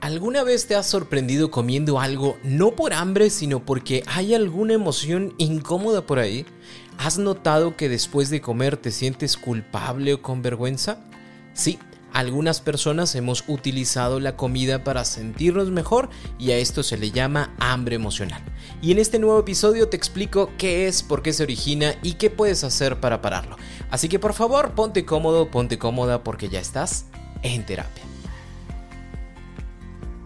¿Alguna vez te has sorprendido comiendo algo no por hambre, sino porque hay alguna emoción incómoda por ahí? ¿Has notado que después de comer te sientes culpable o con vergüenza? Sí, algunas personas hemos utilizado la comida para sentirnos mejor y a esto se le llama hambre emocional. Y en este nuevo episodio te explico qué es, por qué se origina y qué puedes hacer para pararlo. Así que por favor ponte cómodo, ponte cómoda porque ya estás en terapia.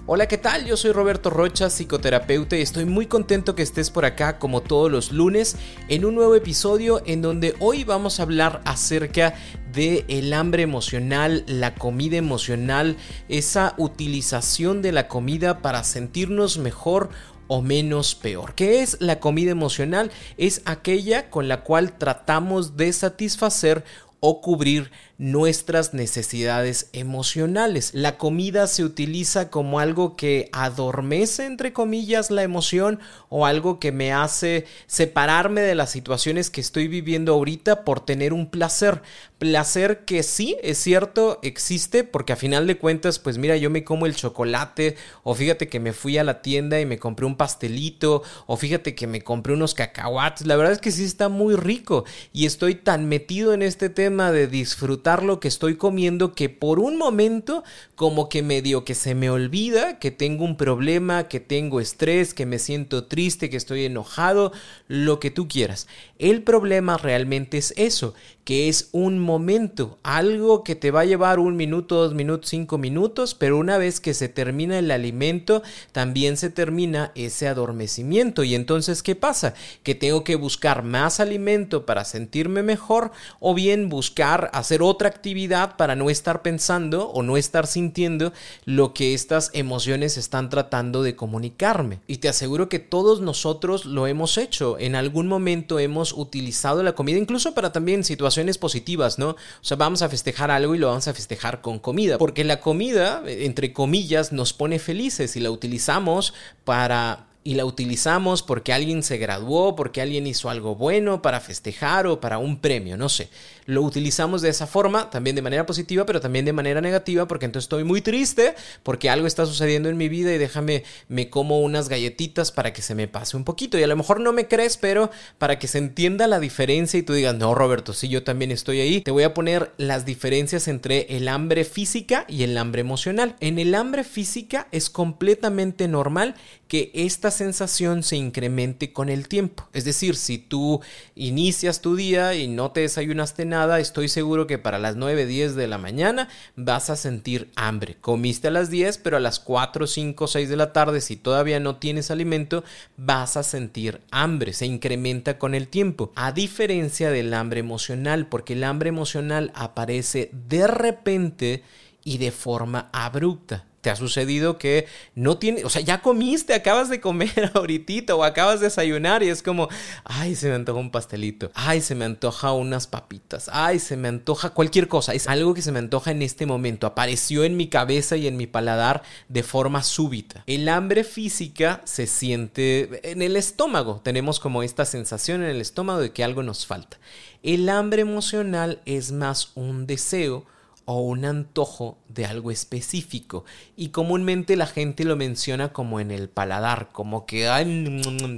Hola, ¿qué tal? Yo soy Roberto Rocha, psicoterapeuta y estoy muy contento que estés por acá como todos los lunes en un nuevo episodio en donde hoy vamos a hablar acerca de el hambre emocional, la comida emocional, esa utilización de la comida para sentirnos mejor o menos peor. ¿Qué es la comida emocional? Es aquella con la cual tratamos de satisfacer o cubrir nuestras necesidades emocionales. La comida se utiliza como algo que adormece, entre comillas, la emoción o algo que me hace separarme de las situaciones que estoy viviendo ahorita por tener un placer. Placer que sí, es cierto, existe porque a final de cuentas, pues mira, yo me como el chocolate o fíjate que me fui a la tienda y me compré un pastelito o fíjate que me compré unos cacahuates. La verdad es que sí está muy rico y estoy tan metido en este tema de disfrutar lo que estoy comiendo que por un momento como que medio que se me olvida que tengo un problema, que tengo estrés, que me siento triste, que estoy enojado, lo que tú quieras. El problema realmente es eso, que es un momento, algo que te va a llevar un minuto, dos minutos, cinco minutos, pero una vez que se termina el alimento, también se termina ese adormecimiento. Y entonces, ¿qué pasa? Que tengo que buscar más alimento para sentirme mejor o bien buscar hacer otra actividad para no estar pensando o no estar sintiendo lo que estas emociones están tratando de comunicarme. Y te aseguro que todos nosotros lo hemos hecho. En algún momento hemos utilizado la comida, incluso para también situaciones positivas, ¿no? O sea, vamos a festejar algo y lo vamos a festejar con comida. Porque la comida, entre comillas, nos pone felices y la utilizamos para y la utilizamos porque alguien se graduó, porque alguien hizo algo bueno para festejar o para un premio, no sé. Lo utilizamos de esa forma, también de manera positiva, pero también de manera negativa, porque entonces estoy muy triste porque algo está sucediendo en mi vida y déjame, me como unas galletitas para que se me pase un poquito. Y a lo mejor no me crees, pero para que se entienda la diferencia y tú digas, no, Roberto, sí, yo también estoy ahí, te voy a poner las diferencias entre el hambre física y el hambre emocional. En el hambre física es completamente normal que esta sensación se incremente con el tiempo. Es decir, si tú inicias tu día y no te desayunaste nada, estoy seguro que para las 9, 10 de la mañana vas a sentir hambre. Comiste a las 10, pero a las 4, 5, 6 de la tarde, si todavía no tienes alimento, vas a sentir hambre. Se incrementa con el tiempo. A diferencia del hambre emocional, porque el hambre emocional aparece de repente y de forma abrupta. ¿Te ha sucedido que no tiene, o sea, ya comiste, acabas de comer ahorita o acabas de desayunar y es como, ay, se me antoja un pastelito, ay, se me antoja unas papitas, ay, se me antoja cualquier cosa, es algo que se me antoja en este momento, apareció en mi cabeza y en mi paladar de forma súbita. El hambre física se siente en el estómago, tenemos como esta sensación en el estómago de que algo nos falta. El hambre emocional es más un deseo, o un antojo de algo específico y comúnmente la gente lo menciona como en el paladar, como que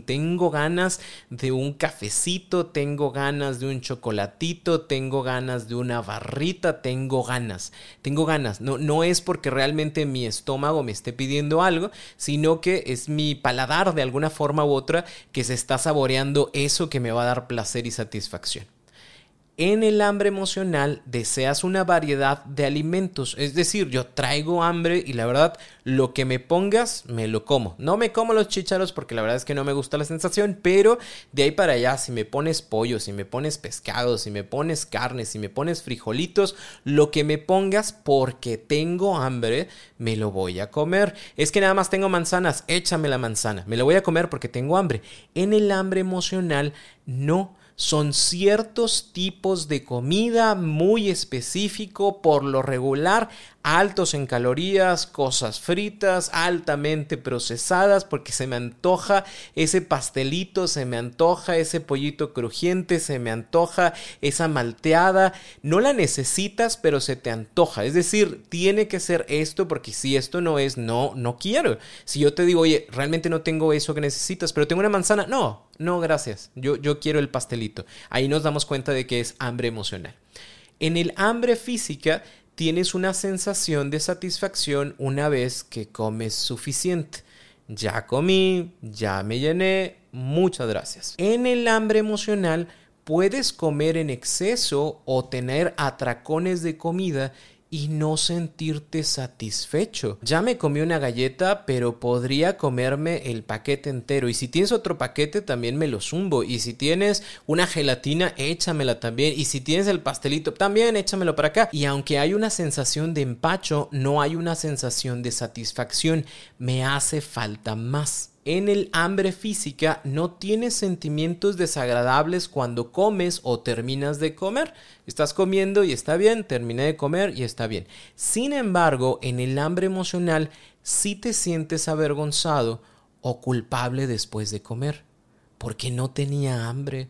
tengo ganas de un cafecito, tengo ganas de un chocolatito, tengo ganas de una barrita, tengo ganas, tengo ganas, no, no es porque realmente mi estómago me esté pidiendo algo, sino que es mi paladar de alguna forma u otra que se está saboreando eso que me va a dar placer y satisfacción. En el hambre emocional deseas una variedad de alimentos. Es decir, yo traigo hambre y la verdad, lo que me pongas, me lo como. No me como los chícharos porque la verdad es que no me gusta la sensación, pero de ahí para allá, si me pones pollo, si me pones pescado, si me pones carne, si me pones frijolitos, lo que me pongas porque tengo hambre, me lo voy a comer. Es que nada más tengo manzanas, échame la manzana. Me lo voy a comer porque tengo hambre. En el hambre emocional, no son ciertos tipos de comida muy específico, por lo regular altos en calorías, cosas fritas, altamente procesadas, porque se me antoja ese pastelito, se me antoja ese pollito crujiente, se me antoja esa malteada. No la necesitas, pero se te antoja. Es decir, tiene que ser esto, porque si esto no es, no, no quiero. Si yo te digo, oye, realmente no tengo eso que necesitas, pero tengo una manzana, no, no, gracias. Yo, yo quiero el pastelito. Ahí nos damos cuenta de que es hambre emocional. En el hambre física tienes una sensación de satisfacción una vez que comes suficiente. Ya comí, ya me llené, muchas gracias. En el hambre emocional puedes comer en exceso o tener atracones de comida y no sentirte satisfecho. Ya me comí una galleta, pero podría comerme el paquete entero. Y si tienes otro paquete, también me lo zumbo. Y si tienes una gelatina, échamela también. Y si tienes el pastelito, también échamelo para acá. Y aunque hay una sensación de empacho, no hay una sensación de satisfacción. Me hace falta más en el hambre física no tienes sentimientos desagradables cuando comes o terminas de comer. Estás comiendo y está bien, terminé de comer y está bien. Sin embargo, en el hambre emocional sí te sientes avergonzado o culpable después de comer, porque no tenía hambre,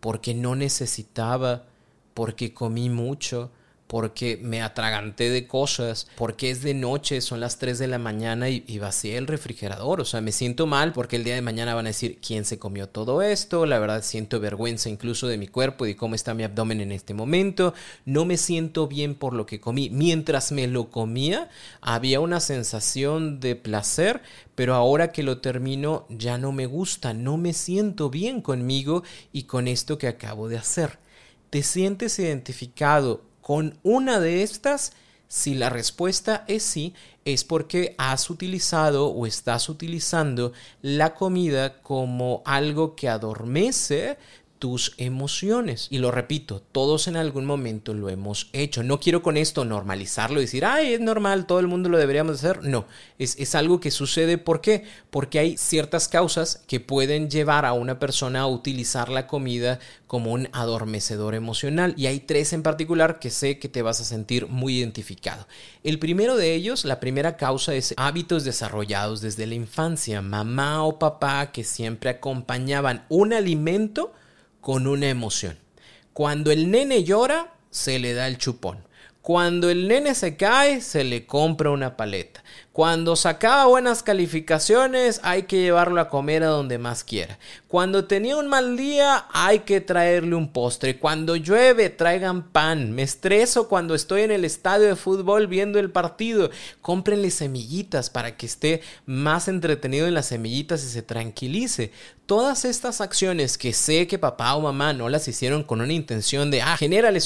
porque no necesitaba, porque comí mucho, porque me atraganté de cosas, porque es de noche, son las 3 de la mañana y, y, vacié el refrigerador. O sea, me siento mal porque el día de mañana van a decir quién se comió todo esto. La verdad siento vergüenza incluso de mi cuerpo y de cómo está mi abdomen en este momento. No me siento bien por lo que comí. Mientras me lo comía, había una sensación de placer, pero ahora que lo termino ya no me gusta, no me siento bien conmigo y con esto que acabo de hacer. ¿Te sientes identificado con una de estas? Si la respuesta es sí, es porque has utilizado o estás utilizando la comida como algo que adormece tus emociones. Y lo repito, todos en algún momento lo hemos hecho. No quiero con esto normalizarlo y decir, ay, es normal, todo el mundo lo deberíamos hacer. No, es, es algo que sucede. ¿Por qué? Porque hay ciertas causas que pueden llevar a una persona a utilizar la comida como un adormecedor emocional. Y hay tres en particular que sé que te vas a sentir muy identificado. El primero de ellos, la primera causa es hábitos desarrollados desde la infancia. Mamá o papá que siempre acompañaban un alimento con una emoción. Cuando el nene llora, se le da el chupón. Cuando el nene se cae, se le compra una paleta. Cuando sacaba buenas calificaciones, hay que llevarlo a comer a donde más quiera. Cuando tenía un mal día, hay que traerle un postre. Cuando llueve, traigan pan. Me estreso cuando estoy en el estadio de fútbol viendo el partido. Cómprenle semillitas para que esté más entretenido en las semillitas y se tranquilice. Todas estas acciones que sé que papá o mamá no las hicieron con una intención de, ah,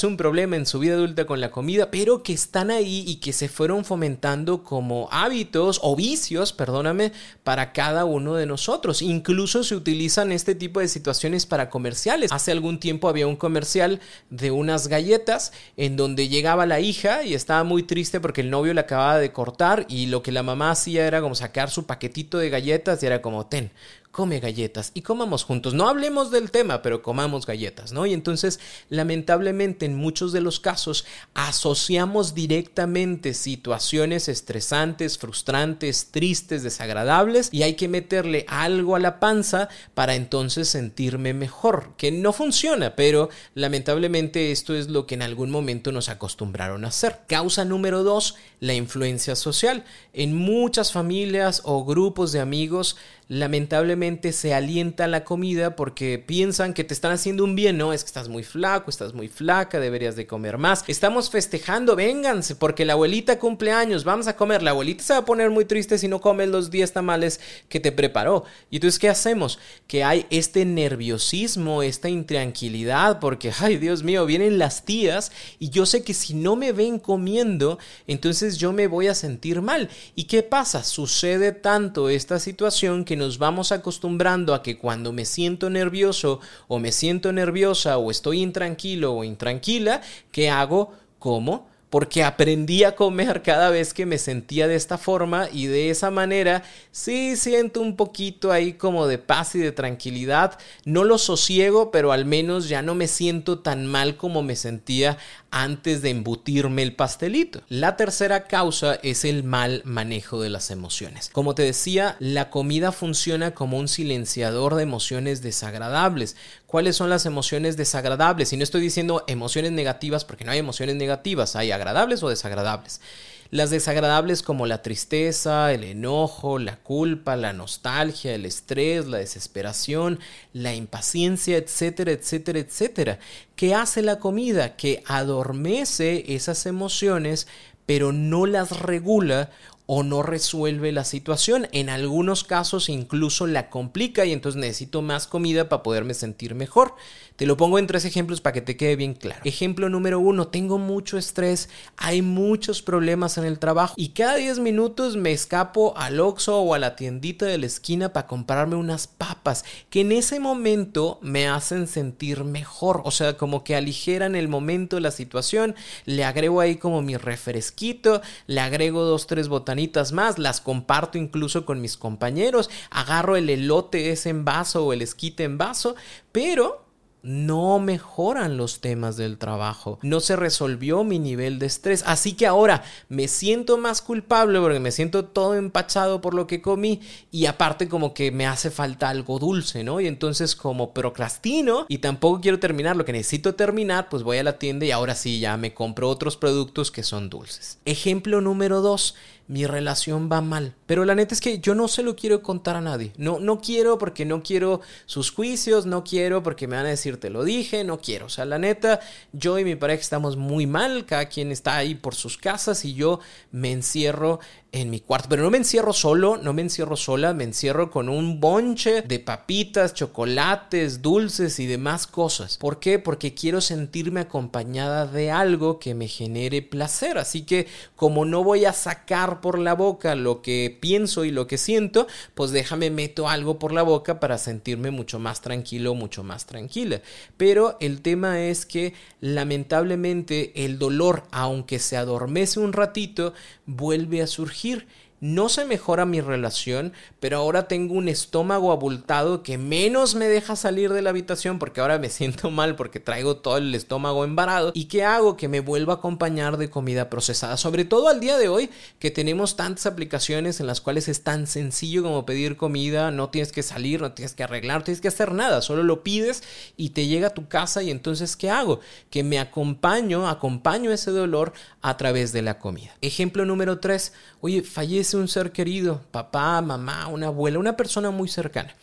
un problema en su vida adulta con la comida, pero que están ahí y que se fueron fomentando como hábitos o vicios, perdóname, para cada uno de nosotros. Incluso se utilizan este tipo de situaciones para comerciales. Hace algún tiempo había un comercial de unas galletas en donde llegaba la hija y estaba muy triste porque el novio la acababa de cortar y lo que la mamá hacía era como sacar su paquetito de galletas y era como, ten, come galletas y comamos juntos. No hablemos del tema, pero comamos galletas, ¿no? Y entonces, lamentablemente, en muchos de los casos, asociamos directamente situaciones estresantes, frustrantes, tristes, desagradables, y hay que meterle algo a la panza para entonces sentirme mejor, que no funciona, pero lamentablemente esto es lo que en algún momento nos acostumbraron a hacer. Causa número dos, la influencia social. En muchas familias o grupos de amigos, lamentablemente se alienta la comida porque piensan que te están haciendo un bien, ¿no? Es que estás muy flaco, estás muy flaca, deberías de comer más. Estamos festejando, vénganse, porque la abuelita cumple años, vamos a comer. La abuelita se va a poner muy triste si no come los 10 tamales que te preparó. Y entonces, ¿qué hacemos? Que hay este nerviosismo, esta intranquilidad, porque, ay Dios mío, vienen las tías y yo sé que si no me ven comiendo, entonces yo me voy a sentir mal. ¿Y qué pasa? Sucede tanto esta situación que nos vamos acostumbrando a que cuando me siento nervioso o me siento nerviosa o estoy intranquilo o intranquila, ¿qué hago? Como porque aprendí a comer cada vez que me sentía de esta forma y de esa manera sí siento un poquito ahí como de paz y de tranquilidad. No lo sosiego, pero al menos ya no me siento tan mal como me sentía antes de embutirme el pastelito. La tercera causa es el mal manejo de las emociones. Como te decía, la comida funciona como un silenciador de emociones desagradables. ¿Cuáles son las emociones desagradables? Y no estoy diciendo emociones negativas porque no hay emociones negativas, hay agradables o desagradables. Las desagradables como la tristeza, el enojo, la culpa, la nostalgia, el estrés, la desesperación, la impaciencia, etcétera, etcétera, etcétera. ¿Qué hace la comida? Que adormece esas emociones pero no las regula o no resuelve la situación. En algunos casos incluso la complica y entonces necesito más comida para poderme sentir mejor. Te lo pongo en tres ejemplos para que te quede bien claro. Ejemplo número uno, tengo mucho estrés, hay muchos problemas en el trabajo y cada 10 minutos me escapo al Oxxo o a la tiendita de la esquina para comprarme unas papas que en ese momento me hacen sentir mejor, o sea, como que aligeran el momento la situación, le agrego ahí como mi refresquito, le agrego dos, tres más, las comparto incluso con mis compañeros, agarro el elote ese en vaso o el esquite en vaso, pero no mejoran los temas del trabajo. No se resolvió mi nivel de estrés. Así que ahora me siento más culpable porque me siento todo empachado por lo que comí y aparte como que me hace falta algo dulce, ¿no? Y entonces como procrastino y tampoco quiero terminar lo que necesito terminar, pues voy a la tienda y ahora sí ya me compro otros productos que son dulces. Ejemplo número dos mi relación va mal. Pero la neta es que yo no se lo quiero contar a nadie. No, no quiero porque no quiero sus juicios, no quiero porque me van a decir te lo dije, no quiero. O sea, la neta, yo y mi pareja estamos muy mal, cada quien está ahí por sus casas y yo me encierro en mi cuarto. Pero no me encierro solo, no me encierro sola, me encierro con un bonche de papitas, chocolates, dulces y demás cosas. ¿Por qué? Porque quiero sentirme acompañada de algo que me genere placer. Así que como no voy a sacar por la boca lo que pienso y lo que siento, pues déjame meto algo por la boca para sentirme mucho más tranquilo, mucho más tranquila. Pero el tema es que lamentablemente el dolor, aunque se adormece un ratito, vuelve a surgir no se mejora mi relación, pero ahora tengo un estómago abultado que menos me deja salir de la habitación porque ahora me siento mal porque traigo todo el estómago embarado. ¿Y qué hago? Que me vuelva a acompañar de comida procesada. Sobre todo al día de hoy que tenemos tantas aplicaciones en las cuales es tan sencillo como pedir comida, no tienes que salir, no tienes que arreglar, no tienes que hacer nada, solo lo pides y te llega a tu casa y entonces ¿qué hago? Que me acompaño, acompaño ese dolor a través de la comida. Ejemplo número 3, oye, fallece un ser querido, papá, mamá, una abuela, una persona muy cercana.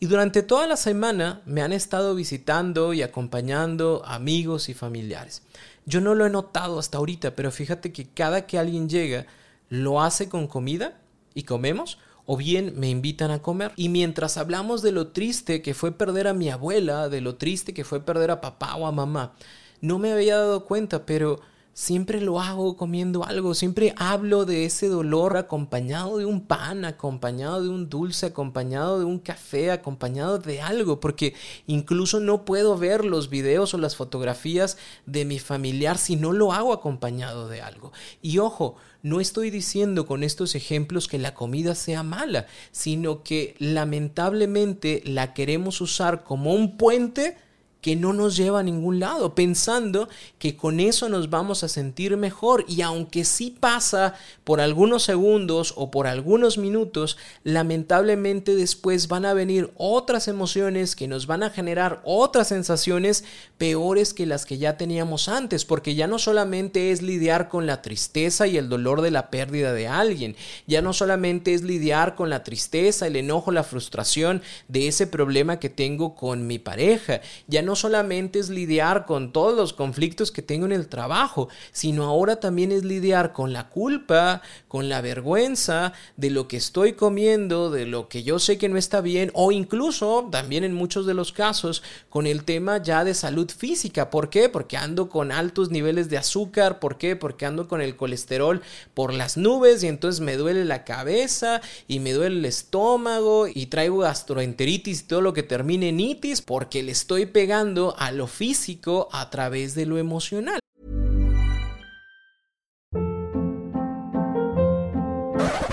Y durante toda la semana me han estado visitando y acompañando amigos y familiares. Yo no lo he notado hasta ahorita, pero fíjate que cada que alguien llega, lo hace con comida y comemos, o bien me invitan a comer. Y mientras hablamos de lo triste que fue perder a mi abuela, de lo triste que fue perder a papá o a mamá, no me había dado cuenta, pero siempre lo hago comiendo algo, siempre hablo de ese dolor acompañado de un pan, acompañado de un dulce, acompañado de un café, acompañado de algo, porque incluso no puedo ver los videos o las fotografías de mi familiar si no lo hago acompañado de algo. Y ojo, no estoy diciendo con estos ejemplos que la comida sea mala, sino que lamentablemente la queremos usar como un puente que no nos lleva a ningún lado, pensando que con eso nos vamos a sentir mejor. Y aunque sí pasa por algunos segundos o por algunos minutos, lamentablemente después van a venir otras emociones que nos van a generar otras sensaciones peores que las que ya teníamos antes, porque ya no solamente es lidiar con la tristeza y el dolor de la pérdida de alguien, ya no solamente es lidiar con la tristeza, el enojo, la frustración de ese problema que tengo con mi pareja, ya no solamente es lidiar con todos los conflictos que tengo en el trabajo, sino ahora también es lidiar con la culpa, con la vergüenza de lo que estoy comiendo, de lo que yo sé que no está bien, o incluso también en muchos de los casos con el tema ya de salud física. ¿Por qué? Porque ando con altos niveles de azúcar. ¿Por qué? Porque ando con el colesterol por las nubes y entonces me duele la cabeza y me duele el estómago y traigo gastroenteritis y todo lo que termine en itis porque le estoy pegando a lo físico a través de lo emocional.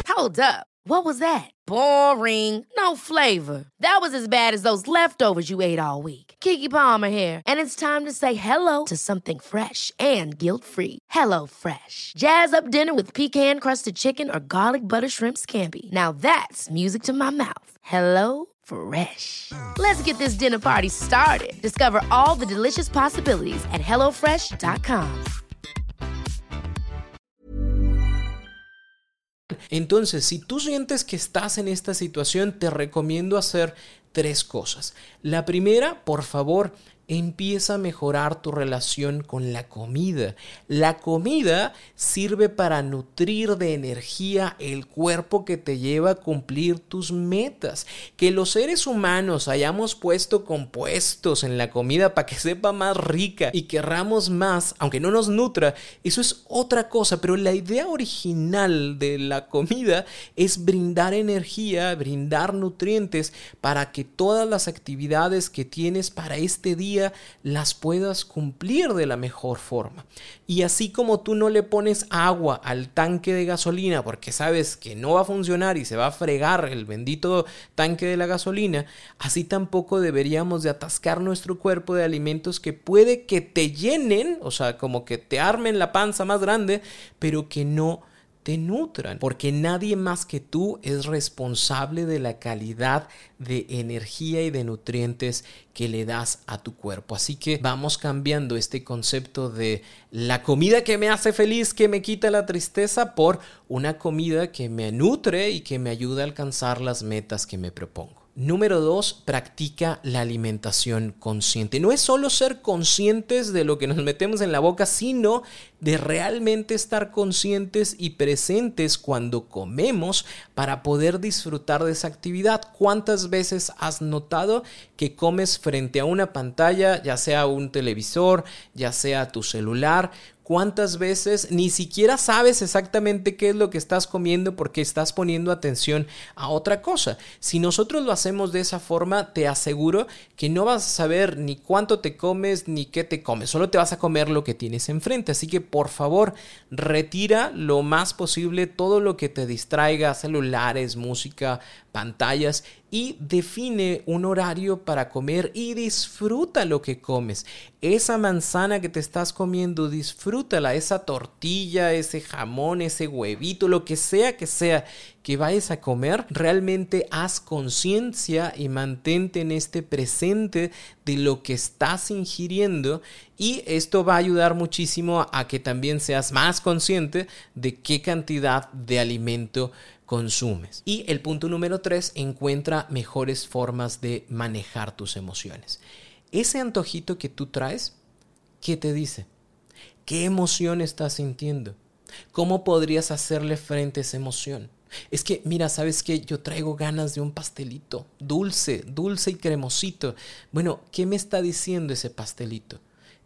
Hold up. What was that? Boring. No flavor. That was as bad as those leftovers you ate all week. Kiki Palmer here, and it's time to say hello to something fresh and guilt-free. Hello Fresh. Jazz up dinner with pecan-crusted chicken or garlic butter shrimp scampi. Now that's music to my mouth. Hello Fresh. Let's get this dinner party started. Discover all the delicious possibilities at HelloFresh.com. Entonces, si tú sientes que estás en esta situación, te recomiendo hacer tres cosas. La primera, por favor, empieza a mejorar tu relación con la comida. La comida sirve para nutrir de energía el cuerpo que te lleva a cumplir tus metas. Que los seres humanos hayamos puesto compuestos en la comida para que sepa más rica y querramos más, aunque no nos nutra, eso es otra cosa, pero la idea original de la comida es brindar energía, brindar nutrientes para que todas las actividades que tienes para este día las puedas cumplir de la mejor forma. Y así como tú no le pones agua al tanque de gasolina porque sabes que no va a funcionar y se va a fregar el bendito tanque de la gasolina, así tampoco deberíamos de atascar nuestro cuerpo de alimentos que puede que te llenen, o sea, como que te armen la panza más grande, pero que no te nutran, porque nadie más que tú es responsable de la calidad de energía y de nutrientes que le das a tu cuerpo. Así que vamos cambiando este concepto de la comida que me hace feliz, que me quita la tristeza, por una comida que me nutre y que me ayuda a alcanzar las metas que me propongo. Número dos, practica la alimentación consciente. No es solo ser conscientes de lo que nos metemos en la boca, sino de realmente estar conscientes y presentes cuando comemos para poder disfrutar de esa actividad. ¿Cuántas veces has notado que comes frente a una pantalla, ya sea un televisor, ya sea tu celular? Cuántas veces ni siquiera sabes exactamente qué es lo que estás comiendo porque estás poniendo atención a otra cosa. Si nosotros lo hacemos de esa forma, te aseguro que no vas a saber ni cuánto te comes ni qué te comes, solo te vas a comer lo que tienes enfrente. Así que por favor, retira lo más posible todo lo que te distraiga, celulares, música, pantallas y define un horario para comer y disfruta lo que comes. Esa manzana que te estás comiendo, disfrútala, esa tortilla, ese jamón, ese huevito, lo que sea que sea que vayas a comer, realmente haz conciencia y mantente en este presente de lo que estás ingiriendo y esto va a ayudar muchísimo a que también seas más consciente de qué cantidad de alimento consumes. Y el punto número tres, encuentra mejores formas de manejar tus emociones. Ese antojito que tú traes, ¿qué te dice? ¿Qué emoción estás sintiendo? ¿Cómo podrías hacerle frente a esa emoción? Es que, mira, ¿sabes qué? Yo traigo ganas de un pastelito, dulce, dulce y cremosito. Bueno, ¿qué me está diciendo ese pastelito?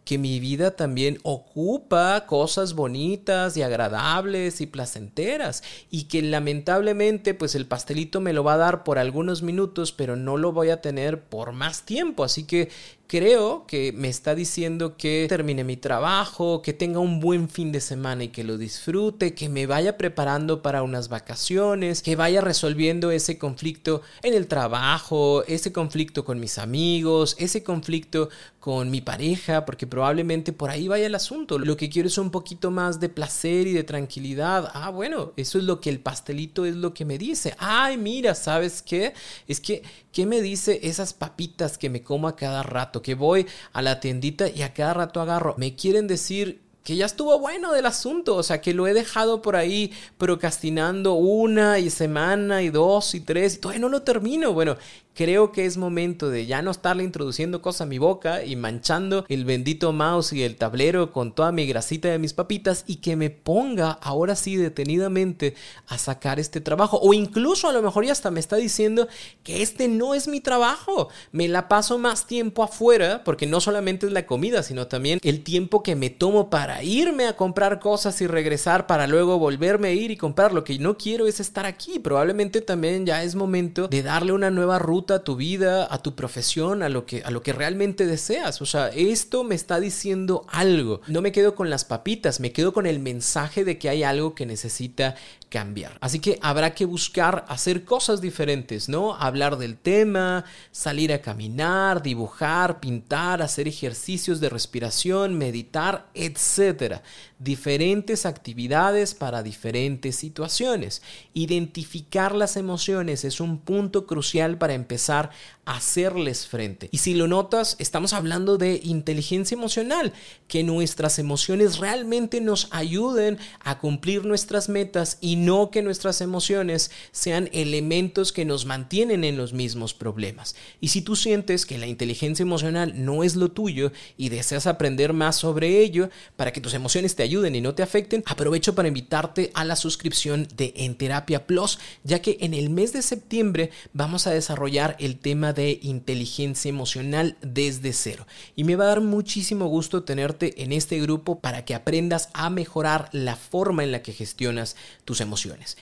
que mi vida también ocupa cosas bonitas y agradables y placenteras y que lamentablemente pues el pastelito me lo va a dar por algunos minutos pero no lo voy a tener por más tiempo así que creo que me está diciendo que termine mi trabajo, que tenga un buen fin de semana y que lo disfrute, que me vaya preparando para unas vacaciones, que vaya resolviendo ese conflicto en el trabajo, ese conflicto con mis amigos, ese conflicto con mi pareja, porque probablemente por ahí vaya el asunto. Lo que quiero es un poquito más de placer y de tranquilidad. Ah, bueno, eso es lo que el pastelito es lo que me dice. Ay, mira, ¿sabes qué? Es que, ¿qué me dice esas papitas que me como a cada rato? Que voy a la tiendita y a cada rato agarro. Me quieren decir que ya estuvo bueno del asunto, o sea, que lo he dejado por ahí procrastinando una y semana y dos y tres y todavía no lo termino. Bueno, creo que es momento de ya no estarle introduciendo cosas a mi boca y manchando el bendito mouse y el tablero con toda mi grasita de mis papitas y que me ponga ahora sí detenidamente a sacar este trabajo. O incluso a lo mejor ya hasta me está diciendo que este no es mi trabajo. Me la paso más tiempo afuera porque no solamente es la comida, sino también el tiempo que me tomo para irme a comprar cosas y regresar para luego volverme a ir y comprar. Lo que no quiero es estar aquí. Probablemente también ya es momento de darle una nueva ruta a tu vida, a tu profesión, a lo que a lo que realmente deseas. O sea, esto me está diciendo algo. No me quedo con las papitas, me quedo con el mensaje de que hay algo que necesita cambiar. Así que habrá que buscar hacer cosas diferentes, ¿no? Hablar del tema, salir a caminar, dibujar, pintar, hacer ejercicios de respiración, meditar, etcétera. Diferentes actividades para diferentes situaciones. Identificar las emociones es un punto crucial para empezar a hacerles frente. Y si lo notas, estamos hablando de inteligencia emocional, que nuestras emociones realmente nos ayuden a cumplir nuestras metas y no que nuestras emociones sean elementos que nos mantienen en los mismos problemas. Y si tú sientes que la inteligencia emocional no es lo tuyo y deseas aprender más sobre ello para que tus emociones te ayuden y no te afecten, aprovecho para invitarte a la suscripción de En Terapia Plus, ya que en el mes de septiembre vamos a desarrollar el tema de inteligencia emocional desde cero. Y me va a dar muchísimo gusto tenerte en este grupo para que aprendas a mejorar la forma en la que gestionas tus emociones.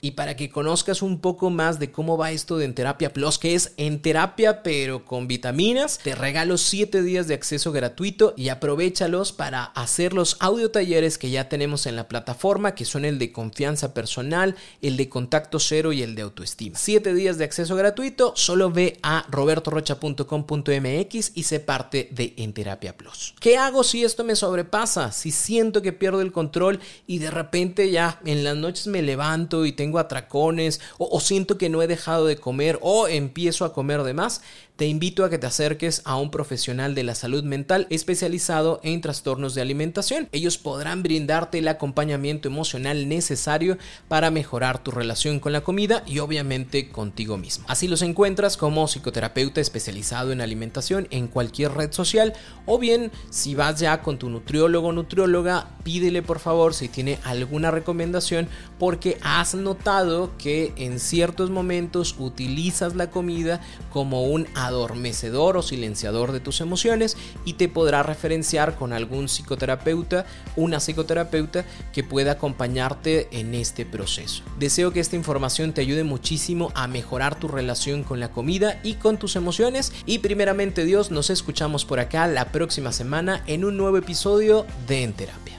Y para que conozcas un poco más de cómo va esto de En Terapia Plus, que es en terapia pero con vitaminas, te regalo 7 días de acceso gratuito y aprovechalos para hacer los audio talleres que ya tenemos en la plataforma, que son el de confianza personal, el de contacto cero y el de autoestima. 7 días de acceso gratuito, solo ve a robertorocha.com.mx y sé parte de En Terapia Plus. ¿Qué hago si esto me sobrepasa? Si siento que pierdo el control y de repente ya en las noches me levanto y tengo atracones o, o siento que no he dejado de comer o empiezo a comer de más, te invito a que te acerques a un profesional de la salud mental especializado en trastornos de alimentación. Ellos podrán brindarte el acompañamiento emocional necesario para mejorar tu relación con la comida y obviamente contigo mismo. Así los encuentras como psicoterapeuta especializado en alimentación en cualquier red social o bien si vas ya con tu nutriólogo o nutrióloga, pídele por favor si tiene alguna recomendación porque has notado que en ciertos momentos utilizas la comida como un adormecedor o silenciador de tus emociones y te podrá referenciar con algún psicoterapeuta, una psicoterapeuta que pueda acompañarte en este proceso. Deseo que esta información te ayude muchísimo a mejorar tu relación con la comida y con tus emociones y primeramente Dios nos escuchamos por acá la próxima semana en un nuevo episodio de En Terapia.